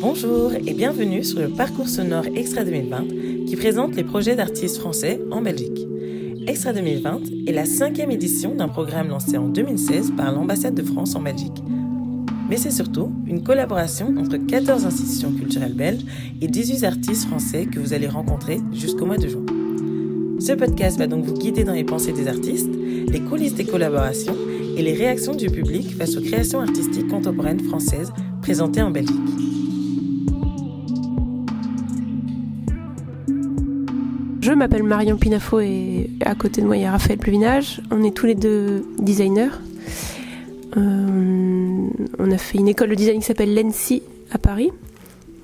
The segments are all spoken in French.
Bonjour et bienvenue sur le parcours sonore Extra 2020 qui présente les projets d'artistes français en Belgique. Extra 2020 est la cinquième édition d'un programme lancé en 2016 par l'ambassade de France en Belgique. Mais c'est surtout une collaboration entre 14 institutions culturelles belges et 18 artistes français que vous allez rencontrer jusqu'au mois de juin. Ce podcast va donc vous guider dans les pensées des artistes, les coulisses des collaborations et les réactions du public face aux créations artistiques contemporaines françaises présentées en Belgique. Je m'appelle Marion Pinafo et à côté de moi il y a Raphaël Pluvinage. On est tous les deux designers. Euh, on a fait une école de design qui s'appelle l'ENSI à Paris.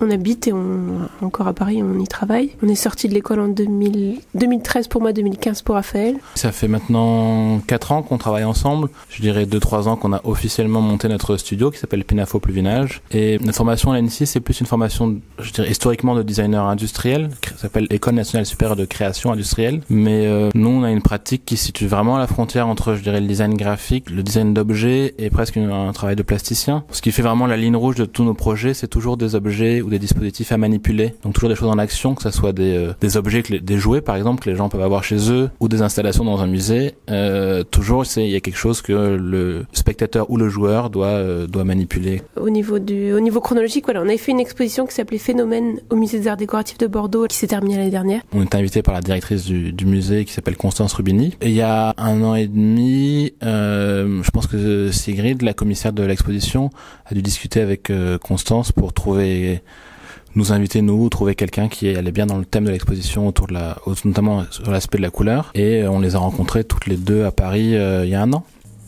On habite et on encore à Paris, on y travaille. On est sorti de l'école en 2013 pour moi, 2015 pour Raphaël. Ça fait maintenant 4 ans qu'on travaille ensemble. Je dirais 2-3 ans qu'on a officiellement monté notre studio qui s'appelle Pinafo Pluvinage. Et notre formation à l'ANSI, c'est plus une formation, je dirais, historiquement de designer industriel, qui s'appelle École nationale supérieure de création industrielle. Mais euh, nous, on a une pratique qui situe vraiment à la frontière entre, je dirais, le design graphique, le design d'objets et presque un travail de plasticien. Ce qui fait vraiment la ligne rouge de tous nos projets, c'est toujours des objets des dispositifs à manipuler. Donc toujours des choses en action, que ce soit des, euh, des objets, que des jouets par exemple que les gens peuvent avoir chez eux ou des installations dans un musée. Euh, toujours, il y a quelque chose que le spectateur ou le joueur doit euh, doit manipuler. Au niveau du au niveau chronologique, voilà, on avait fait une exposition qui s'appelait Phénomène au musée des Arts décoratifs de Bordeaux, qui s'est terminée l'année dernière. On est invité par la directrice du, du musée qui s'appelle Constance Rubini. Et il y a un an et demi, je pense que Sigrid, la commissaire de l'exposition, a dû discuter avec Constance pour trouver nous inviter nous trouver quelqu'un qui allait bien dans le thème de l'exposition autour de la notamment sur l'aspect de la couleur et euh, on les a rencontrés toutes les deux à Paris euh, il y a un an.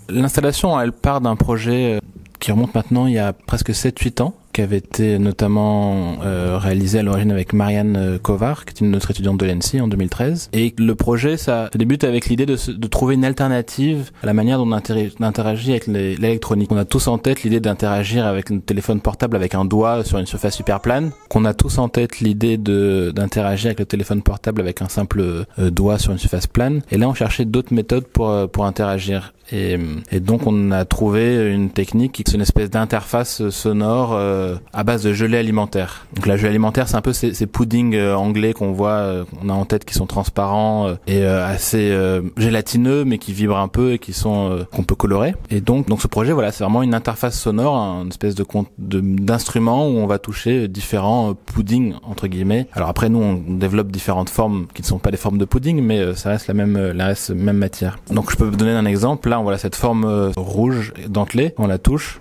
L'installation elle part d'un projet euh, qui remonte maintenant il y a presque 7 8 ans qui avait été notamment euh, réalisé à l'origine avec Marianne euh, Kovar, qui est une autre étudiante de l'ENSI en 2013. Et le projet, ça débute avec l'idée de, de, trouver une alternative à la manière dont on interagit avec l'électronique. On a tous en tête l'idée d'interagir avec un téléphone portable avec un doigt sur une surface super plane, qu'on a tous en tête l'idée d'interagir avec le téléphone portable avec un simple euh, doigt sur une surface plane. Et là, on cherchait d'autres méthodes pour euh, pour interagir. Et, et, donc, on a trouvé une technique qui est une espèce d'interface sonore euh, à base de gelée alimentaire. Donc la gelée alimentaire, c'est un peu ces, puddings euh, anglais qu'on voit, euh, on a en tête qui sont transparents et assez gélatineux, mais qui vibrent un peu et qui sont qu'on peut colorer. Et donc, donc ce projet, voilà, c'est vraiment une interface sonore, une espèce de d'instrument où on va toucher différents puddings entre guillemets. Alors après, nous, on développe différentes formes qui ne sont pas des formes de pudding, mais ça reste la même, la même matière. Donc je peux vous donner un exemple. Là, on voit cette forme rouge dentelée, on la touche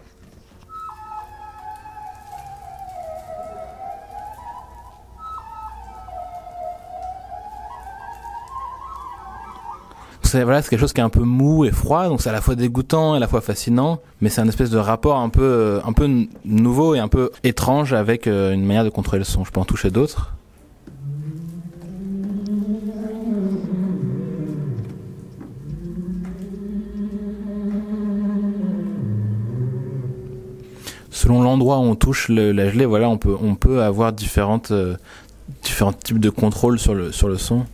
c'est voilà, quelque chose qui est un peu mou et froid, donc c'est à la fois dégoûtant et à la fois fascinant, mais c'est un espèce de rapport un peu euh, un peu nouveau et un peu étrange avec euh, une manière de contrôler le son. Je peux en toucher d'autres. Selon l'endroit où on touche la gelée, voilà, on peut on peut avoir différentes euh, différents types de contrôle sur le sur le son.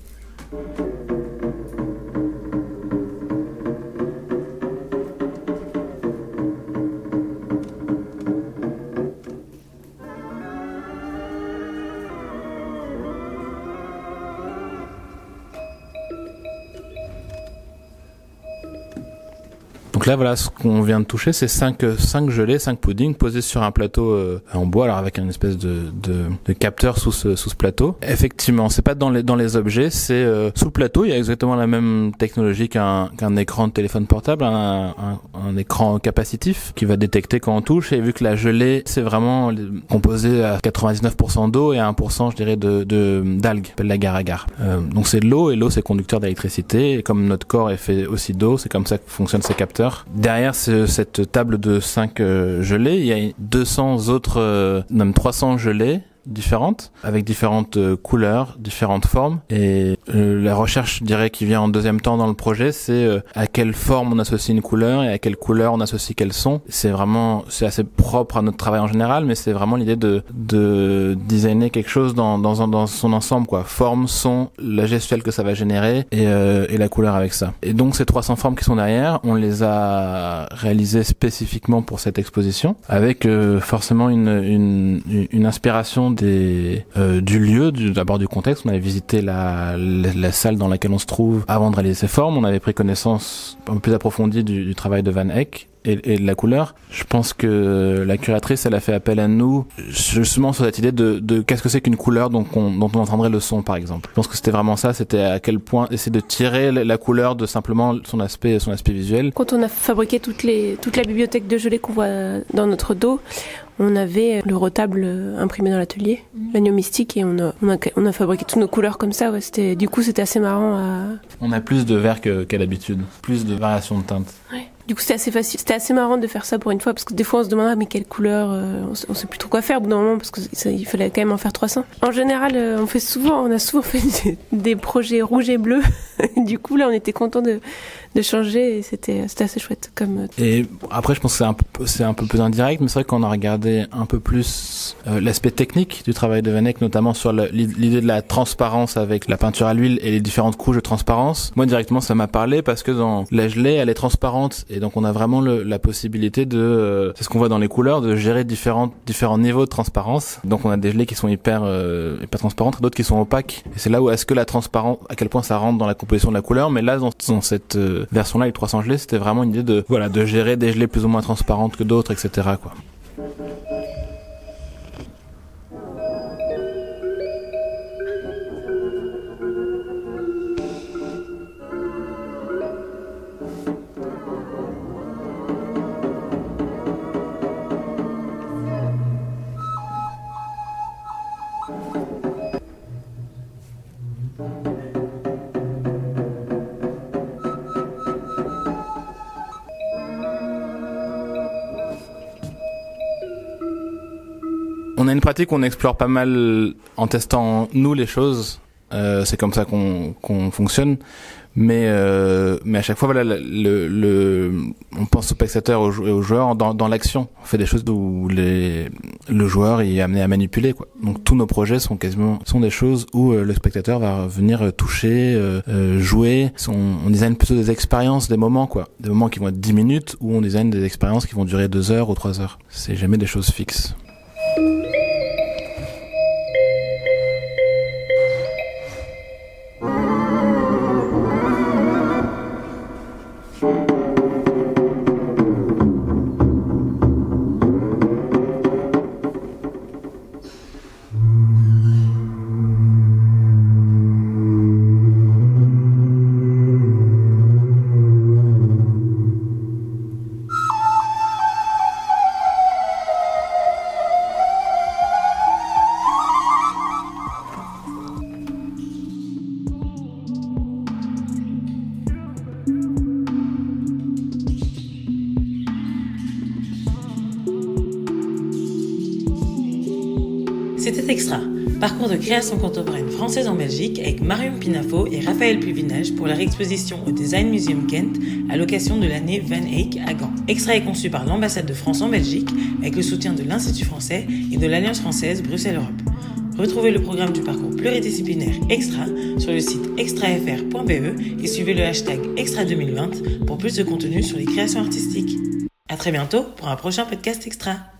Là, voilà, ce qu'on vient de toucher, c'est 5 cinq gelées, 5 puddings posés sur un plateau euh, en bois, alors avec une espèce de, de, de, capteur sous ce, sous ce plateau. Effectivement, c'est pas dans les, dans les objets, c'est euh, sous le plateau, il y a exactement la même technologie qu'un écran de téléphone portable, un, un, un, écran capacitif qui va détecter quand on touche, et vu que la gelée, c'est vraiment composé à 99% d'eau et à 1%, je dirais, de d'algues, de, l'agar-agar. Euh, donc c'est de l'eau, et l'eau c'est conducteur d'électricité, et comme notre corps est fait aussi d'eau, c'est comme ça que fonctionnent ces capteurs. Derrière cette table de 5 euh, gelées, il y a 200 autres, euh, même 300 gelées différentes, avec différentes euh, couleurs, différentes formes. Et euh, la recherche, je dirais, qui vient en deuxième temps dans le projet, c'est euh, à quelle forme on associe une couleur et à quelle couleur on associe quel son. C'est vraiment, c'est assez propre à notre travail en général, mais c'est vraiment l'idée de, de designer quelque chose dans, dans, dans son ensemble, quoi. Forme, son, la gestuelle que ça va générer et, et la couleur avec ça. Et donc ces 300 formes qui sont derrière, on les a réalisées spécifiquement pour cette exposition, avec forcément une, une, une inspiration des, euh, du lieu, d'abord du contexte. On avait visité la, la, salle dans laquelle on se trouve avant de réaliser formes. On avait pris connaissance un peu plus approfondie du, du travail de Van Eyck et, de la couleur. Je pense que la curatrice, elle a fait appel à nous justement sur cette idée de, de qu'est-ce que c'est qu'une couleur dont on, dont on entendrait le son, par exemple. Je pense que c'était vraiment ça, c'était à quel point essayer de tirer la couleur de simplement son aspect, son aspect visuel. Quand on a fabriqué toutes les, toute la bibliothèque de gelée qu'on voit dans notre dos, on avait le retable imprimé dans l'atelier, mhm. l'agneau mystique, et on a, on a, on a, fabriqué toutes nos couleurs comme ça. Ouais, c'était, du coup, c'était assez marrant à... On a plus de verre qu'à l'habitude, plus de variations de teintes. Ouais. Du coup, c'était assez facile, c'était assez marrant de faire ça pour une fois, parce que des fois, on se demande, ah, mais quelle couleur, euh, on, sait plus trop quoi faire au bout d'un moment, parce qu'il fallait quand même en faire 300. En général, euh, on fait souvent, on a souvent fait des, des projets rouges et bleus. du coup, là, on était content de, de changer et c'était c'était assez chouette comme euh, et après je pense que c'est un peu c'est un peu plus indirect mais c'est vrai qu'on a regardé un peu plus euh, l'aspect technique du travail de Van Eyck notamment sur l'idée de la transparence avec la peinture à l'huile et les différentes couches de transparence. Moi directement ça m'a parlé parce que dans la gelée elle est transparente et donc on a vraiment le, la possibilité de euh, c'est ce qu'on voit dans les couleurs de gérer différents différents niveaux de transparence. Donc on a des gelées qui sont hyper hyper transparentes d'autres qui sont opaques. Et c'est là où est-ce que la transparence à quel point ça rentre dans la composition de la couleur. Mais là dans, dans cette version-là, les 300 gelées, c'était vraiment une idée de, voilà, de gérer des gelées plus ou moins transparentes que d'autres, etc.. on a une pratique qu'on explore pas mal en testant nous les choses. Euh, c'est comme ça qu'on qu'on fonctionne. Mais euh, mais à chaque fois voilà le, le on pense au spectateur et au, joueur dans dans l'action. On fait des choses où les le joueur est amené à manipuler quoi. Donc tous nos projets sont quasiment sont des choses où euh, le spectateur va venir toucher, euh, jouer. On, on design plutôt des expériences, des moments quoi, des moments qui vont être 10 minutes ou on design des expériences qui vont durer 2 heures ou 3 heures. C'est jamais des choses fixes. C'était Extra, parcours de création contemporaine française en Belgique avec Marion Pinafo et Raphaël Puvinage pour leur exposition au Design Museum Kent à l'occasion de l'année Van Eyck à Gand. Extra est conçu par l'ambassade de France en Belgique avec le soutien de l'Institut français et de l'Alliance française Bruxelles-Europe. Retrouvez le programme du parcours pluridisciplinaire Extra sur le site extrafr.be et suivez le hashtag Extra 2020 pour plus de contenu sur les créations artistiques. À très bientôt pour un prochain podcast Extra.